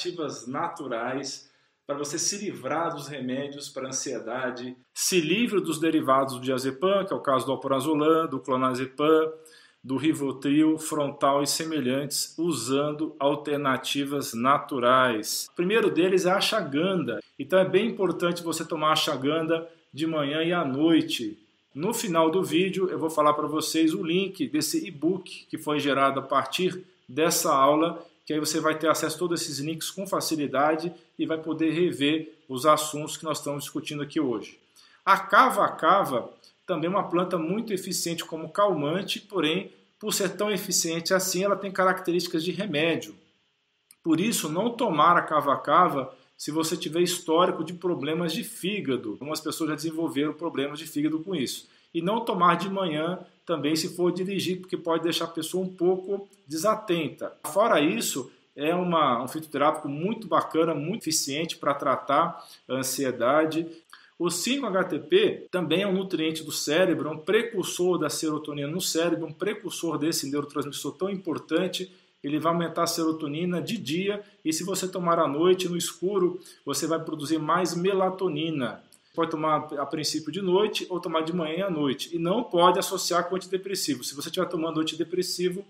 alternativas naturais para você se livrar dos remédios para ansiedade, se livre dos derivados do diazepam, que é o caso do alprazolam, do clonazepam, do Rivotril, frontal e semelhantes, usando alternativas naturais. O primeiro deles é a ashwagandha. Então é bem importante você tomar a ashwagandha de manhã e à noite. No final do vídeo eu vou falar para vocês o link desse e-book que foi gerado a partir dessa aula, que aí você vai ter acesso a todos esses links com facilidade e vai poder rever os assuntos que nós estamos discutindo aqui hoje. A cava cava também é uma planta muito eficiente como calmante, porém, por ser tão eficiente assim, ela tem características de remédio. Por isso, não tomar a cava-cava se você tiver histórico de problemas de fígado. Algumas pessoas já desenvolveram problemas de fígado com isso. E não tomar de manhã também se for dirigir, porque pode deixar a pessoa um pouco desatenta. Fora isso, é uma, um fitoterápico muito bacana, muito eficiente para tratar a ansiedade. O 5-HTP também é um nutriente do cérebro, é um precursor da serotonina no cérebro, um precursor desse neurotransmissor tão importante. Ele vai aumentar a serotonina de dia e se você tomar à noite, no escuro, você vai produzir mais melatonina. Pode tomar a princípio de noite ou tomar de manhã à noite. E não pode associar com antidepressivo. Se você estiver tomando antidepressivo,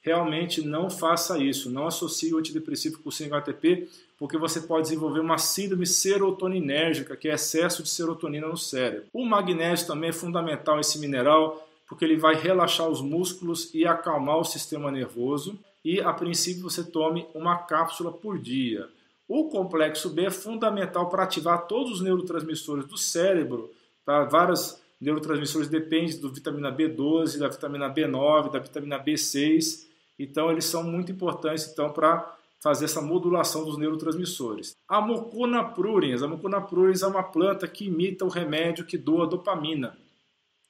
realmente não faça isso. Não associe o antidepressivo com o 5-HTP, porque você pode desenvolver uma síndrome serotoninérgica, que é excesso de serotonina no cérebro. O magnésio também é fundamental esse mineral, porque ele vai relaxar os músculos e acalmar o sistema nervoso. E a princípio você tome uma cápsula por dia. O complexo B é fundamental para ativar todos os neurotransmissores do cérebro, para vários neurotransmissores dependem da vitamina B12, da vitamina B9, da vitamina B6 então, eles são muito importantes então para fazer essa modulação dos neurotransmissores. A Mucuna pruriens, a Mucuna pruriens é uma planta que imita o remédio que doa dopamina.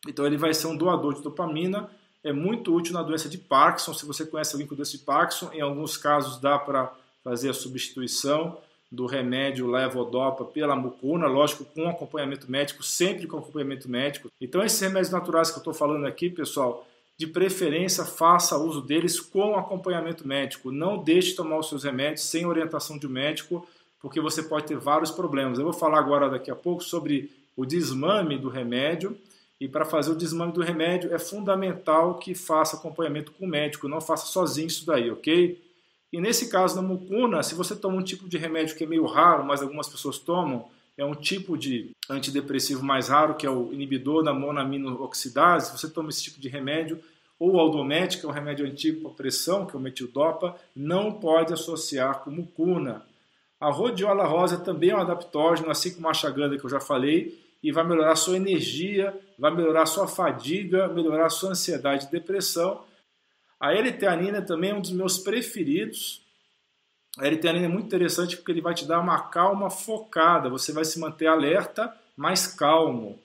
Então, ele vai ser um doador de dopamina, é muito útil na doença de Parkinson. Se você conhece alguém com doença de Parkinson, em alguns casos dá para fazer a substituição do remédio levodopa pela mucuna, lógico, com acompanhamento médico, sempre com acompanhamento médico. Então, esses remédios naturais que eu estou falando aqui, pessoal, de preferência faça uso deles com acompanhamento médico. Não deixe de tomar os seus remédios sem orientação de um médico, porque você pode ter vários problemas. Eu vou falar agora daqui a pouco sobre o desmame do remédio. E para fazer o desmame do remédio é fundamental que faça acompanhamento com o médico, não faça sozinho isso daí, ok? E nesse caso da mucuna, se você toma um tipo de remédio que é meio raro, mas algumas pessoas tomam, é um tipo de antidepressivo mais raro, que é o inibidor da monamino-oxidase. Você toma esse tipo de remédio, ou o Aldomet, que é um remédio antigo para pressão, que é o metildopa, não pode associar com mucuna. A rhodiola rosa também é um adaptógeno, assim como a ashwagandha que eu já falei, e vai melhorar sua energia, vai melhorar sua fadiga, melhorar sua ansiedade e depressão. A L-teanina também é um dos meus preferidos, a L-teanina é muito interessante porque ele vai te dar uma calma focada, você vai se manter alerta, mais calmo.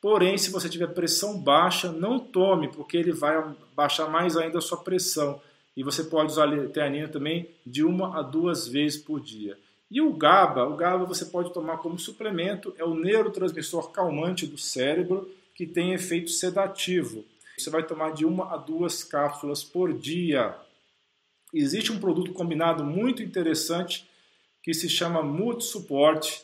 Porém, se você tiver pressão baixa, não tome, porque ele vai baixar mais ainda a sua pressão. E você pode usar a teanina também de uma a duas vezes por dia. E o GABA, o GABA você pode tomar como suplemento, é o neurotransmissor calmante do cérebro que tem efeito sedativo. Você vai tomar de uma a duas cápsulas por dia. Existe um produto combinado muito interessante que se chama Mood Support.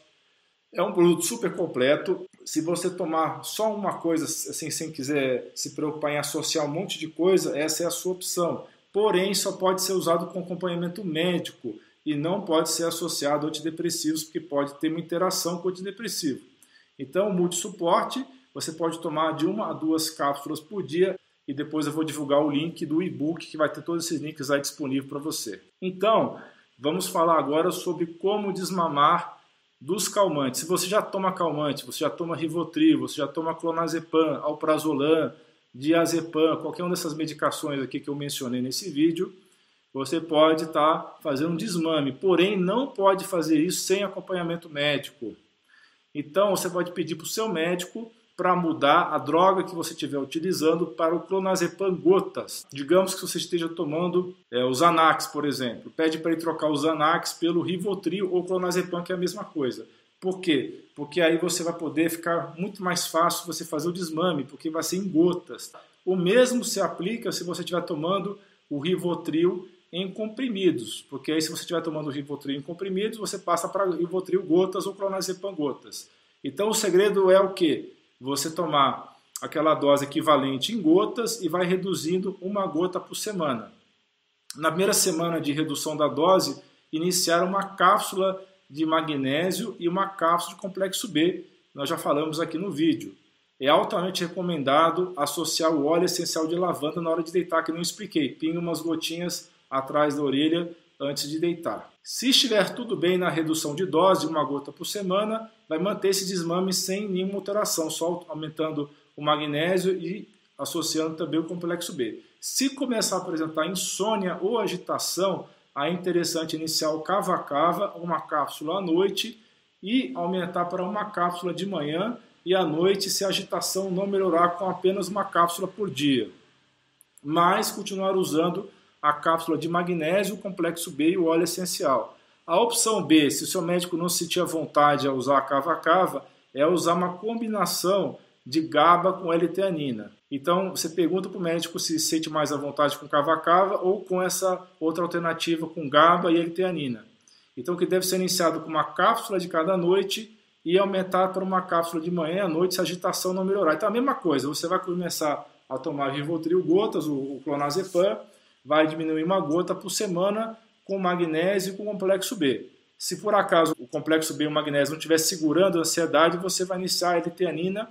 É um produto super completo. Se você tomar só uma coisa, assim, sem quiser se preocupar em associar um monte de coisa, essa é a sua opção. Porém, só pode ser usado com acompanhamento médico e não pode ser associado a antidepressivos, porque pode ter uma interação com o antidepressivo. Então, o multisuporte você pode tomar de uma a duas cápsulas por dia e depois eu vou divulgar o link do e-book que vai ter todos esses links aí disponível para você. Então, vamos falar agora sobre como desmamar dos calmantes. Se você já toma calmante, você já toma Rivotril, você já toma clonazepam, alprazolam, diazepam, qualquer uma dessas medicações aqui que eu mencionei nesse vídeo, você pode estar tá fazendo um desmame, porém não pode fazer isso sem acompanhamento médico. Então você pode pedir para o seu médico para mudar a droga que você estiver utilizando para o clonazepam gotas. Digamos que você esteja tomando é, o Xanax, por exemplo. Pede para ele trocar o Xanax pelo Rivotril ou clonazepam, que é a mesma coisa. Por quê? Porque aí você vai poder ficar muito mais fácil você fazer o desmame, porque vai ser em gotas. O mesmo se aplica se você estiver tomando o Rivotril em comprimidos, porque aí se você estiver tomando Rivotril em comprimidos, você passa para Rivotril gotas ou clonazepam gotas. Então o segredo é o que? Você tomar aquela dose equivalente em gotas e vai reduzindo uma gota por semana. Na primeira semana de redução da dose, iniciar uma cápsula de magnésio e uma cápsula de complexo B. Nós já falamos aqui no vídeo. É altamente recomendado associar o óleo essencial de lavanda na hora de deitar, que não expliquei. Pinga umas gotinhas atrás da orelha antes de deitar. Se estiver tudo bem na redução de dose, uma gota por semana, vai manter esse desmame sem nenhuma alteração, só aumentando o magnésio e associando também o complexo B. Se começar a apresentar insônia ou agitação, é interessante iniciar o cava-cava, uma cápsula à noite, e aumentar para uma cápsula de manhã e à noite se a agitação não melhorar com apenas uma cápsula por dia. Mas continuar usando a cápsula de magnésio, complexo B e o óleo essencial. A opção B, se o seu médico não sentir vontade a usar a cava-cava, é usar uma combinação de GABA com L-teanina. Então você pergunta para o médico se sente mais à vontade com cava-cava ou com essa outra alternativa com GABA e L-teanina. Então que deve ser iniciado com uma cápsula de cada noite e aumentar para uma cápsula de manhã à noite se a agitação não melhorar. Então a mesma coisa, você vai começar a tomar Rivotril gotas, o clonazepam, vai diminuir uma gota por semana com magnésio e com complexo B. Se por acaso o complexo B e o magnésio não estiver segurando a ansiedade, você vai iniciar a L-teanina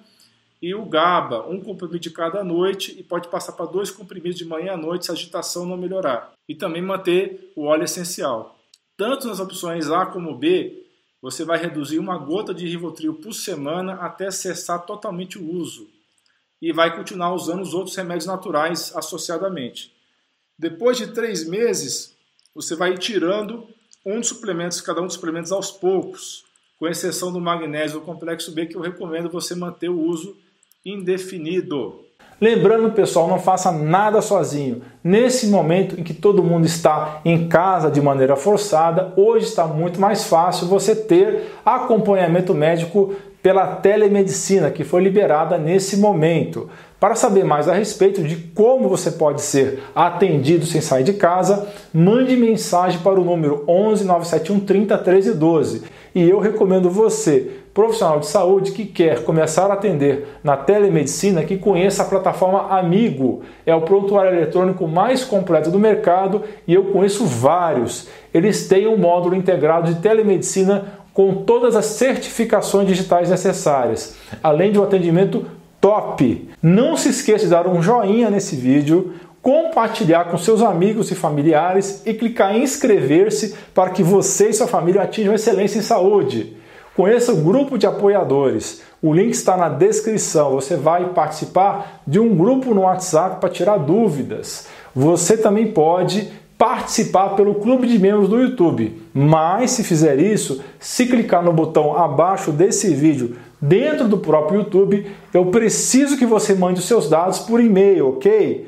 e o GABA, um comprimido de cada noite e pode passar para dois comprimidos de manhã à noite se a agitação não melhorar. E também manter o óleo essencial. Tanto nas opções A como B, você vai reduzir uma gota de Rivotril por semana até cessar totalmente o uso. E vai continuar usando os outros remédios naturais associadamente. Depois de três meses, você vai ir tirando um dos suplementos, cada um dos suplementos aos poucos, com exceção do magnésio do complexo B, que eu recomendo você manter o uso indefinido. Lembrando, pessoal, não faça nada sozinho. Nesse momento em que todo mundo está em casa de maneira forçada, hoje está muito mais fácil você ter acompanhamento médico pela telemedicina que foi liberada nesse momento. Para saber mais a respeito de como você pode ser atendido sem sair de casa, mande mensagem para o número 11 971 30 13 12. E eu recomendo você, profissional de saúde que quer começar a atender na telemedicina, que conheça a plataforma Amigo. É o prontuário eletrônico mais completo do mercado e eu conheço vários. Eles têm um módulo integrado de telemedicina com todas as certificações digitais necessárias, além de um atendimento top. Não se esqueça de dar um joinha nesse vídeo, compartilhar com seus amigos e familiares e clicar em inscrever-se para que você e sua família atinjam excelência em saúde. Conheça o grupo de apoiadores. O link está na descrição. Você vai participar de um grupo no WhatsApp para tirar dúvidas. Você também pode participar pelo clube de membros do YouTube. Mas se fizer isso, se clicar no botão abaixo desse vídeo dentro do próprio YouTube, eu preciso que você mande os seus dados por e-mail, ok?